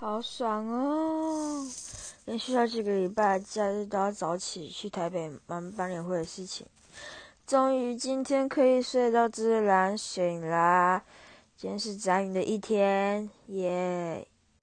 好爽哦，连续好几个礼拜，假日都要早起，去台北忙班年会的事情，终于今天可以睡到自然醒啦。今天是宅女的一天，耶。